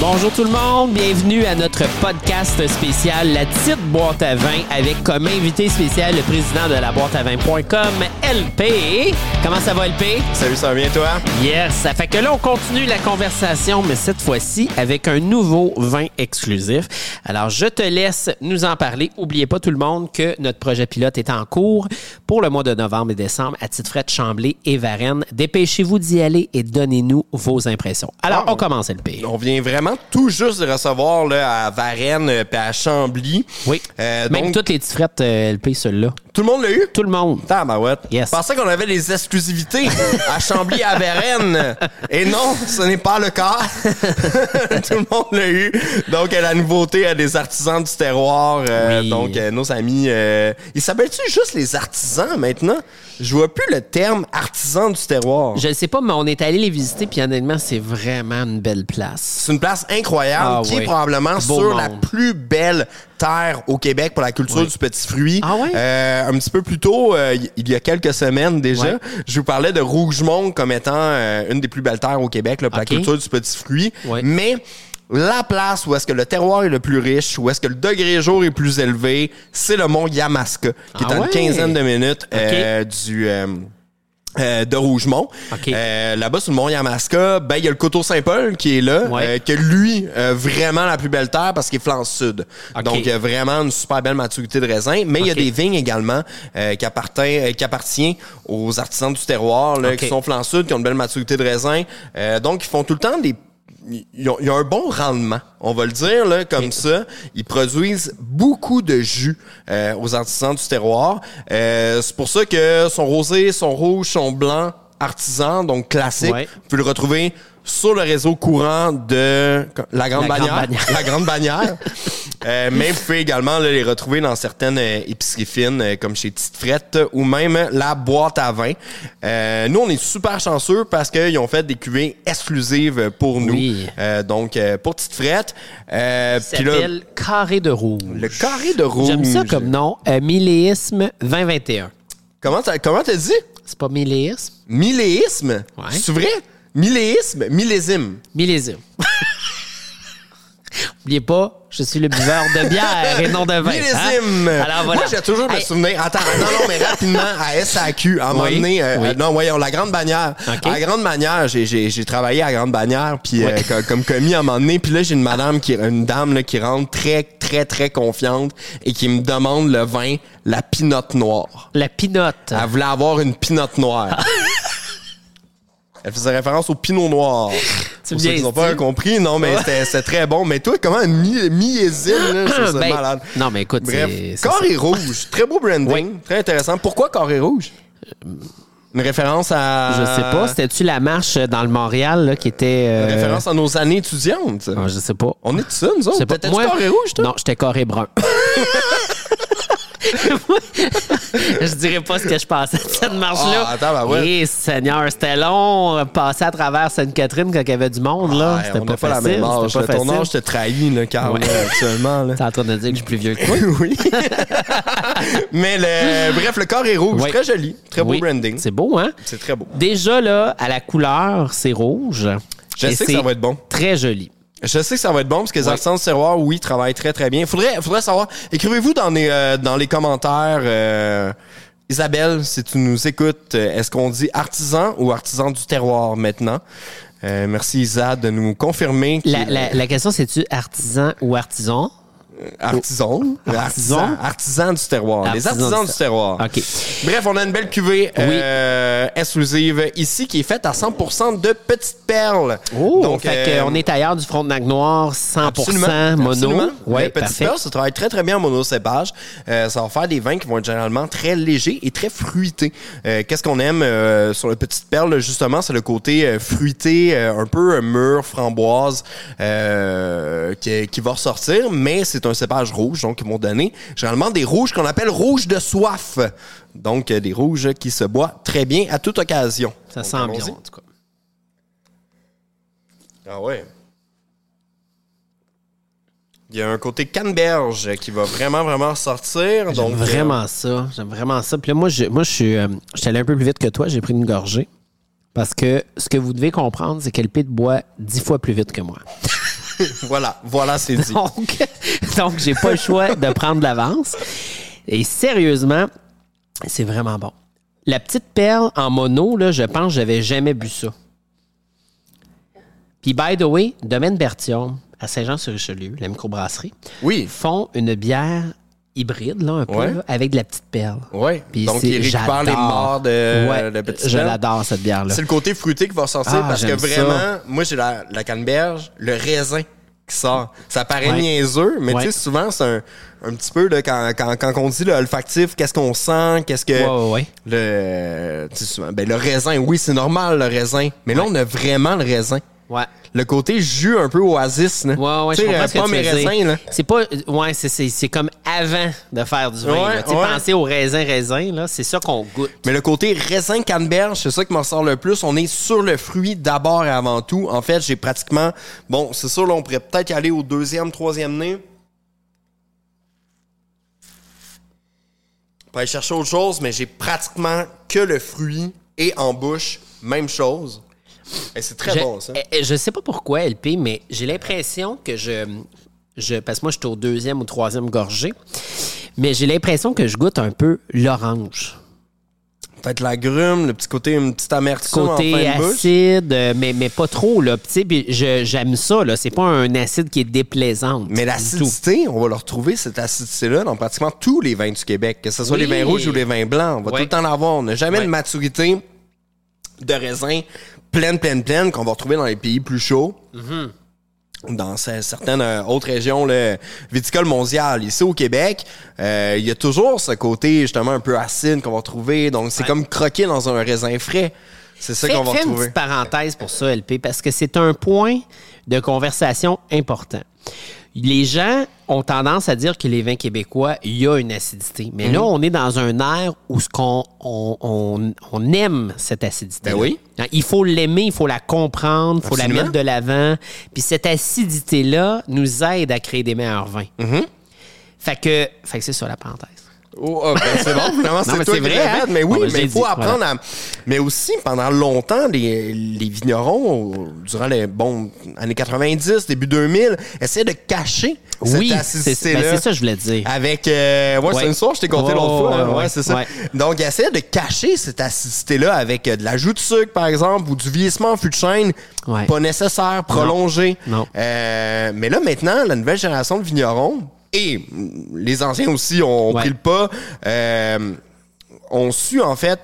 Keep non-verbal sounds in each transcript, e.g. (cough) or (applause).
Bonjour tout le monde, bienvenue à notre podcast spécial La Petite Boîte à Vin avec comme invité spécial le président de la boîte à vin.com, LP. Comment ça va LP? Salut, ça va bien toi? Yes, ça fait que là on continue la conversation mais cette fois-ci avec un nouveau vin exclusif. Alors je te laisse nous en parler. Oubliez pas tout le monde que notre projet pilote est en cours pour le mois de novembre et décembre à titre frais de Chamblay et Varennes. Dépêchez-vous d'y aller et donnez-nous vos impressions. Alors Ah, on commence LP. On vient vraiment tout juste de recevoir là, à Varennes et à Chambly. Oui. Euh, Même donc, toutes les petits frettes euh, LP, ceux-là. tout le monde l'a eu? Tout le monde. Tabarouette. Yes. Je pensais qu'on avait les exclusivités à Chambly à Varennes. (laughs) Et non, ce n'est pas le cas. (laughs) tout le monde l'a eu. Donc, euh, la nouveauté euh, des artisans du terroir. euh, Oui. Donc, euh, nos amis. euh, ils s'appellent-tu juste les artisans maintenant? Je vois plus le terme artisan du terroir. Je ne sais pas, mais on est allé les visiter, puis honnêtement, c'est vraiment une belle place. C'est une place incroyable Ah qui oui. est probablement Beau sur la plus belle terre au Québec pour la culture Oui. du petit fruit. Ah? Euh, un petit peu plus tôt, euh, il y a quelques semaines déjà, je vous parlais de Rougemont comme étant euh, une des plus belles terres au Québec là, pour la culture du petit fruit. Mais la place où est-ce que le terroir est le plus riche, où est-ce que le degré jour est plus élevé, c'est le mont Yamaska, qui Ah est à ouais? une quinzaine de minutes du... euh, de Rougemont. OK. Euh, Là-bas, sur le mont Yamaska, ben, il y a le coteau Saint-Paul qui est là, Ouais. euh, que lui, euh, vraiment la plus belle terre parce qu'il est flanc sud. OK. Donc, il y a vraiment une super belle maturité de raisin. Mais il y a des vignes également euh, qui, appartient, euh, qui appartient aux artisans du terroir, là, qui sont flanc sud, qui ont une belle maturité de raisin. Euh, donc, ils font tout le temps des ils ont, ils ont un bon rendement, on va le dire là, comme ça. Ils produisent beaucoup de jus euh, aux artisans du terroir. Euh, c'est pour ça que son rosé, son rouge, son blanc artisan, donc classique, Ouais. vous pouvez le retrouver sur le réseau courant de la Grande La Grande Bannière. (laughs) La Grande Bannière. (laughs) Euh, mais vous pouvez également là, les retrouver dans certaines euh, épiceries fines, euh, comme chez Tite Frette ou même la boîte à vin. Nous, on est super chanceux parce qu'ils ont fait des cuvées exclusives pour nous. Oui. Donc, pour Tite Frette. Euh, Ça s'appelle Carré de Rouge. le carré de rouge. J'aime ça comme nom. Milléisme 2021. Comment t'as, comment dit? C'est pas milléisme? Milléisme? Ouais. C'est vrai? Milléisme? Millésime. Millésime. (laughs) Oubliez pas, je suis le buveur de bière et non de vin. Millésime. hein? Alors voilà. Moi, j'ai toujours me Hey, souvenir. Attends, non, non, mais rapidement, à SAQ, à un moment donné, euh, oui. euh, non, voyons, la Grande Bannière. À la Grande Bannière, j'ai, travaillé à la Grande Bannière, puis euh, co- comme commis à un moment donné, puis là, j'ai une madame, qui, une dame là, qui rentre très, très, très confiante et qui me demande le vin, la pinotte noire. La pinotte. Elle voulait avoir une pinotte noire. (laughs) Elle faisait référence au pinot noir. (laughs) Tu Pour ceux qui n'ont pas compris, non, mais c'était c'était très bon. Mais toi, comment un mi- là, ça Ben, malade. non, mais écoute, Bref, c'est- c'est carré rouge, très beau branding, très intéressant. Pourquoi carré rouge? Une référence à... Je sais pas, c'était-tu la marche dans le Montréal là, qui était. euh, Une référence à nos années étudiantes. ah, je sais pas. On est de ça, nous autres? C'est pas T'étais-tu moi. carré rouge, toi? Non, j'étais carré brun. (laughs) (laughs) je dirais pas ce que je pensais de cette marche-là. Ah, attends, ben ouais. Eh, Seigneur, c'était long. Passer à travers Sainte-Catherine quand il y avait du monde, là. C'était on pas pas la facile. même âge. Pas Ton facile. âge te trahit, là, Carl, Ouais. là, actuellement. Là. T'es en train de dire que je suis plus vieux que toi? (laughs) oui. (laughs) Mais le, bref, le carré rouge, Oui. très joli, très beau Oui. branding. C'est beau, hein? C'est très beau. Déjà, là, à la couleur, c'est rouge. Je Et sais que ça va être bon. Très joli. Je sais que ça va être bon parce que les artisans du terroir, oui, travaillent très très bien. Faudrait, faudrait savoir. Écrivez-vous dans les euh, dans les commentaires. euh, Isabelle, si tu nous écoutes, euh, est-ce qu'on dit artisan ou artisan du terroir maintenant? Euh, merci Isa de nous confirmer. La, la- la question, c'est-tu artisan ou artisan? Artisan. Artisan. Artisan? Artisan du terroir. Les Artisan artisans du terroir. OK. Bref, on a une belle cuvée euh, exclusive ici qui est faite à 100% de petites perles. Oh, Donc, fait euh, qu'on est ailleurs du Frontenac Noir, 100% mono. absolument. Ouais, Les petites parfait. perles, ça travaille très très bien en monocépage. Euh, ça va faire des vins qui vont être généralement très légers et très fruités. Euh, Qu'est-ce qu'on aime euh, sur les petites perles justement, c'est le côté euh, fruité, euh, un peu euh, mûr, framboise, euh, qui, qui va ressortir. Mais c'est un cépage rouge, donc ils vont donner généralement des rouges qu'on appelle rouges de soif. Donc euh, des rouges qui se boivent très bien à toute occasion. Ça Donc, sent bien, en tout cas. Ah ouais. Il y a un côté canneberge qui va vraiment, vraiment sortir. J'aime Donc, euh, vraiment ça. J'aime vraiment ça. Puis là, moi, je, moi, je suis, euh, je suis allé un peu plus vite que toi. J'ai pris une gorgée. Parce que ce que vous devez comprendre, c'est qu'elle de boit dix fois plus vite que moi. (laughs) voilà, voilà, c'est dit. Donc, (laughs) donc j'ai pas le choix de prendre l'avance. Et sérieusement, c'est vraiment bon. La petite perle en mono, là, je pense que j'avais jamais bu ça. Puis, by the way, Domaine Berthiaume, à Saint-Jean-sur-Richelieu, la microbrasserie, Oui, font une bière hybride, là, un peu, Ouais. là, avec de la petite perle. oui. Puis Donc, il récupère les morts de, Ouais, de Je l'adore, cette bière-là. C'est le côté fruité qui va sortir Ah, parce que ça. vraiment, moi, j'ai la, la canneberge, le raisin qui sort. Ça paraît Ouais. niaiseux, mais tu sais, souvent, c'est un, un petit peu, là, quand, quand, quand on dit le olfactif, qu'est-ce qu'on sent, qu'est-ce que. Le, tu sais, souvent, ben, le raisin, oui, c'est normal, le raisin. Mais là, on a vraiment le raisin. Ouais. Le côté jus un peu oasis, là. Ouais, ouais, je sais, comprends euh, ce que tu dire. raisins, là. C'est pas. Ouais, c'est- c'est c'est comme avant de faire du vin. Ouais, là. Tu sais, ouais. Penser au raisin, raisin, là, c'est ça qu'on goûte. Mais le côté raisin canneberge, c'est ça qui m'en sort le plus. On est sur le fruit d'abord et avant tout. En fait, j'ai pratiquement... Bon, c'est sûr, là, on pourrait peut-être y aller au deuxième, troisième nez. On peut aller chercher autre chose, mais j'ai pratiquement que le fruit et en bouche, même chose. Et c'est très je, bon, ça. je sais pas pourquoi, LP, mais j'ai l'impression que je. je parce que moi, je suis au deuxième ou troisième gorgée. Mais j'ai l'impression que je goûte un peu l'orange. Peut-être la grume, le petit côté, une petite amertume Côté en fin de bouche. acide, euh, mais, mais pas trop, là. Puis j'aime ça, là. C'est pas un acide qui est déplaisant. Mais l'acidité, on va le retrouver, cette acidité-là, dans pratiquement tous les vins du Québec, que ce soit Oui. les vins rouges ou les vins blancs. On va Ouais. tout le temps l'avoir. On n'a jamais Ouais. une maturité de raisin pleine, pleine, pleine qu'on va retrouver dans les pays plus chauds. Dans ce- certaines euh, autres régions là, viticoles mondiales. Ici au Québec, euh, il y a toujours ce côté justement un peu acide qu'on va trouver. Donc c'est Ouais. comme croquer dans un raisin frais. C'est ça Fais, qu'on va fais une retrouver. petite parenthèse pour ça, LP, parce que c'est un point de conversation important. Les gens ont tendance à dire que les vins québécois, il y a une acidité. Mais Mhm. là, on est dans un air où ce qu'on on, on- on aime cette acidité. Ben oui. Il faut l'aimer, il faut la comprendre, il faut la mettre de l'avant. Puis cette acidité-là nous aide à créer des meilleurs vins. Mhm. Fait que, fait que c'est ça la parenthèse. Oh, ah, ben, c'est bon, finalement, Non, c'est toi qui vrai, hein? Mais oui, Bon, ben, mais il faut dit, apprendre à... Mais aussi, pendant longtemps, les, les vignerons, durant les bon, années 90, début 2000, essayaient de cacher Oui, cette c'est acidité-là. ben, c'est ça que je voulais dire. Avec... euh, ouais, Ouais. c'est une soirée, je t'ai conté Ouais, l'autre fois. ouais, hein, ouais, ouais, c'est ça. Donc, ils essayaient de cacher cette acidité-là avec euh, de l'ajout de sucre, par exemple, ou du vieillissement en fût de chêne. Ouais. Pas nécessaire, prolongé. Non. Euh, mais là, maintenant, la nouvelle génération de vignerons, et les anciens aussi ont Ouais. pris le pas, euh, ont su, en fait,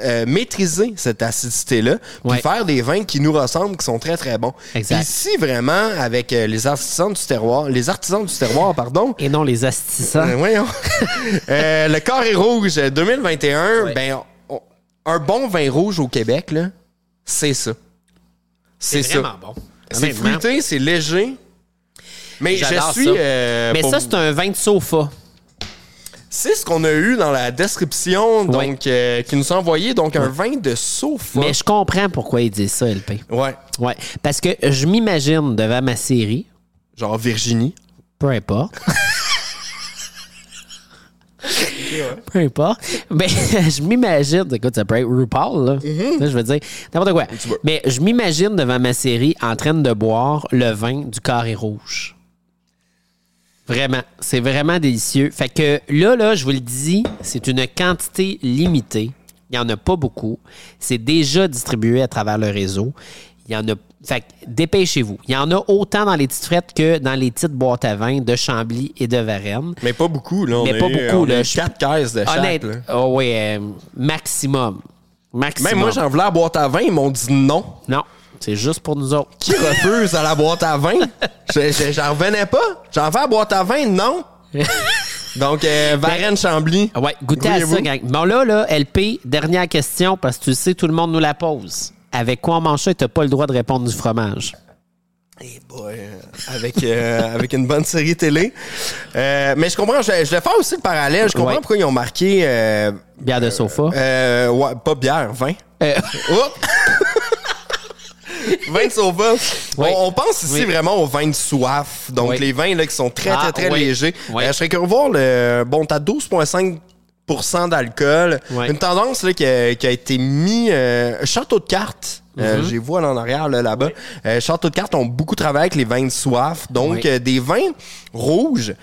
euh, maîtriser cette acidité-là, puis Ouais. faire des vins qui nous ressemblent, qui sont très, très bons. Exact. Ici, vraiment, avec euh, les artisans du terroir, les artisans du terroir, pardon, Et non les astissants. euh, voyons. (laughs) Euh, le Carré Rouge euh, 2021, Ouais. ben, on- un bon vin rouge au Québec, là, c'est ça. C'est ça. vraiment bon. C'est fruité, c'est léger. Mais je suis. ça. euh, Mais pour- ça, c'est un vin de sofa. c'est ce qu'on a eu dans la description, donc euh, qui nous a envoyé donc un vin de sofa. Mais je comprends pourquoi ils disent ça, LP. Ouais, Ouais. Parce que je m'imagine devant ma série, genre Virginie. peu importe. Peu importe. Mais (laughs) je m'imagine, écoute, ça peut être RuPaul, là. Mm-hmm. Je veux dire, n'importe quoi. Mais je m'imagine devant ma série en train de boire le vin du carré rouge. Vraiment. C'est vraiment délicieux. Fait que là, là, je vous le dis, c'est une quantité limitée. Il n'y en a pas beaucoup. C'est déjà distribué à travers le réseau. Il y en a. Fait que dépêchez-vous. Il y en a autant dans les petites frettes que dans les petites boîtes à vin de Chambly et de Varennes. Mais pas beaucoup, là. On Mais a pas eu- beaucoup, on a là. eu Je- quatre caisses de chaque. Là. Oh oui, euh, maximum. Maximum. Même moi, j'en voulais à la boîte à vin, ils m'ont dit non. Non, c'est juste pour nous autres. Qui refuse à la boîte à vin? (laughs) Je- je- J'en revenais pas. J'en fais à la boîte à vin, non? (laughs) Donc, euh, Varenne Chambly. Ouais, goûtez à ça, gang. Bon, là, là, LP, dernière question, parce que tu le sais, tout le monde nous la pose. Avec quoi on mange ça t'as pas le droit de répondre du fromage? Eh boy, euh, avec, euh, avec une bonne série télé. Euh, mais je comprends, je, je vais faire aussi le parallèle. Je comprends Ouais. pourquoi ils ont marqué. Euh, Bière de sofa. euh, ouais, pas bière, vin. Euh, (laughs) Oui. On, on pense ici Oui. vraiment aux vins de soif. Donc, Oui. les vins là, qui sont très, Ah, très, très oui. légers. Euh, je serais curieux de voir le. Bon, t'as 12,5% d'alcool. Une tendance là, qui, a, qui a été mis. euh, château de cartes. Euh. J'ai vu en arrière là, là-bas. Euh, Château de cartes ont beaucoup travaillé avec les vins de soif. Donc, Oui. des vins rouges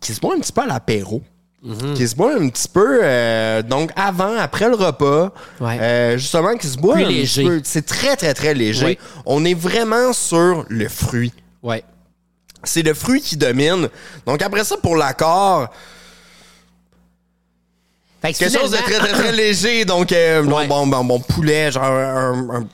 qui se boivent un petit peu à l'apéro. Mhm. Qui se boivent un petit peu, euh, donc avant, après le repas, Ouais. euh, justement, qui se Plus un petit léger. peu. C'est très, très, très léger. On est vraiment sur le fruit. Ouais. C'est le fruit qui domine. Donc après ça, pour l'accord, que quelque chose de très, très, très léger. Donc, euh, bon, Ouais. bon, bon, bon, poulet, genre un, un-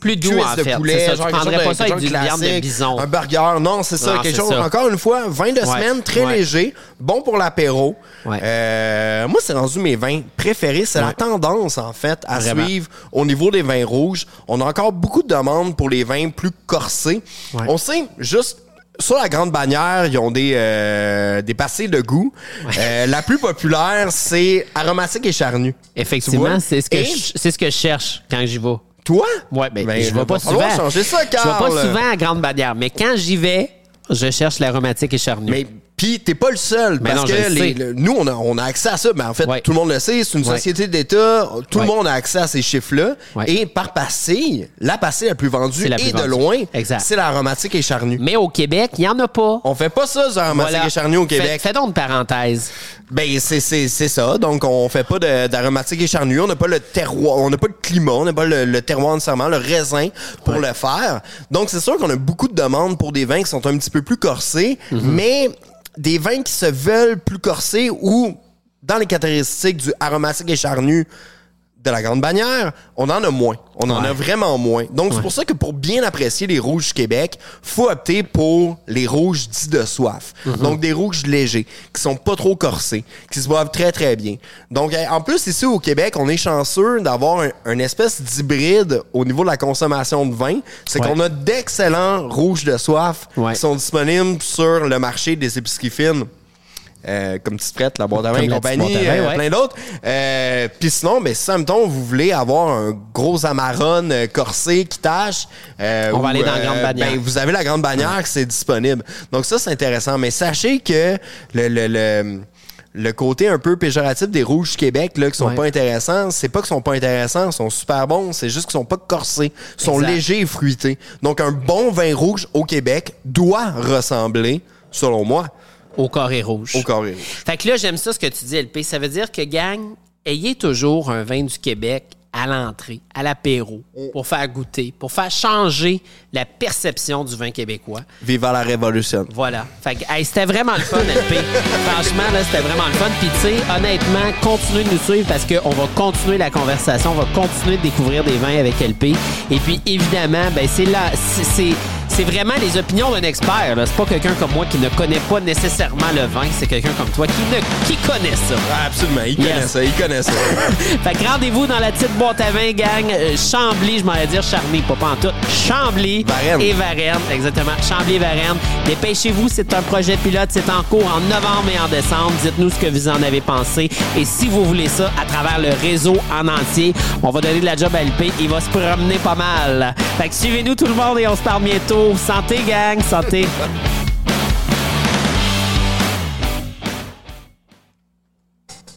plus doux en de fait. poulet, ça, genre tu quelque prendrais chose pas de- ça avec quelque du de viande de classique, bison. Un burger, non, c'est ça, Non, quelque chose, ça. encore une fois, vin de Ouais, semaine, très ouais. léger, bon pour l'apéro. Ouais. Euh, moi, c'est rendu mes vins préférés. C'est la tendance, en fait, à Vraiment. suivre au niveau des vins rouges. On a encore beaucoup de demandes pour les vins plus corsés. On sait, juste... Sur la grande bannière, ils ont des, euh, des passés de goût. Euh, la plus populaire, c'est aromatique et charnu. Effectivement, c'est ce, que Et- je- ce que je cherche quand j'y vais. Toi? Ouais, ben, Ben, je va vais pas souvent. changer ça, Je vais pas souvent à Grande Bannière, mais quand j'y vais, je cherche l'aromatique et charnu. Mais puis t'es pas le seul parce non, que le les- le- nous on a, on a accès à ça mais en fait Ouais. tout le monde le sait c'est une Ouais. société d'État tout Ouais. le monde a accès à ces chiffres là Ouais. et par pastille la pastille la plus vendue C'est la et de loin c'est l'aromatique et charnu Mais au Québec, il n'y en a pas. on fait pas ça sur aromatique Voilà. et charnu au Fais- Québec Fais, donc une parenthèse. ben c'est c'est c'est ça donc on fait pas d'aromatique et charnu on n'a pas le terroir on n'a pas le climat on n'a pas le, le terroir nécessairement le raisin pour le faire donc c'est sûr qu'on a beaucoup de demandes pour des vins qui sont un petit peu plus corsés Mhm. mais des vins qui se veulent plus corsés ou dans les caractéristiques du aromatique et charnu de la grande bannière, on en a moins. On en Ouais. a vraiment moins. Donc, c'est pour ça que pour bien apprécier les rouges du Québec, faut opter pour les rouges dits de soif. Mhm. Donc, des rouges légers, qui sont pas trop corsés, qui se boivent très, très bien. Donc, euh, en plus, ici au Québec, on est chanceux d'avoir un, un espèce d'hybride au niveau de la consommation de vin. C'est Ouais. qu'on a d'excellents rouges de soif qui sont disponibles sur le marché des épiceries fines. Euh, comme Petite Frette, la boîte à vin et compagnie, euh, ouais. plein d'autres. Euh, Puis sinon, ben, si, mettons, vous voulez avoir un gros amarone euh, corsé qui tâche... euh, On va aller dans la Grande Bannière. ben, vous avez la Grande Bannière, c'est disponible. Donc ça, c'est intéressant. Mais sachez que le... le, le le côté un peu péjoratif des rouges du Québec là qui sont Ouais. pas intéressants, c'est pas qu'ils sont pas intéressants, ils sont super bons, c'est juste qu'ils sont pas corsés, ils sont Exact. légers et fruités. Donc un bon vin rouge au Québec doit ressembler, selon moi, Au carré rouge. au carré rouge. Fait que là, j'aime ça ce que tu dis, LP. Ça veut dire que, gang, ayez toujours un vin du Québec à l'entrée, à l'apéro, pour faire goûter, pour faire changer la perception du vin québécois. Viva la révolution. Voilà. Fait que, hey, c'était vraiment le fun, LP. (laughs) Franchement, là, c'était vraiment le fun. Puis, tu sais, honnêtement, continuez de nous suivre parce qu'on va continuer la conversation, on va continuer de découvrir des vins avec LP. Et puis, évidemment, ben, c'est là, c'est- c'est. Vraiment les opinions d'un expert. C'est pas quelqu'un comme moi qui ne connaît pas nécessairement le vin. C'est quelqu'un comme toi qui, ne, qui connaît ça. Ah, absolument, il Yes. connaît ça, il connaît ça. (laughs) Fait que rendez-vous dans la petite boîte à vin, gang. Euh, Chambly, je m'en vais dire Charny, pas pantoute. Chambly Varennes. et Varennes, exactement. Chambly et Varennes. Dépêchez-vous, c'est un projet pilote, c'est en cours en novembre et en décembre. Dites-nous ce que vous en avez pensé. Et si vous voulez ça, à travers le réseau en entier, on va donner de la job à LP. Il va se promener pas mal. Fait que suivez-nous tout le monde et on se parle bientôt. Santé, gang, santé.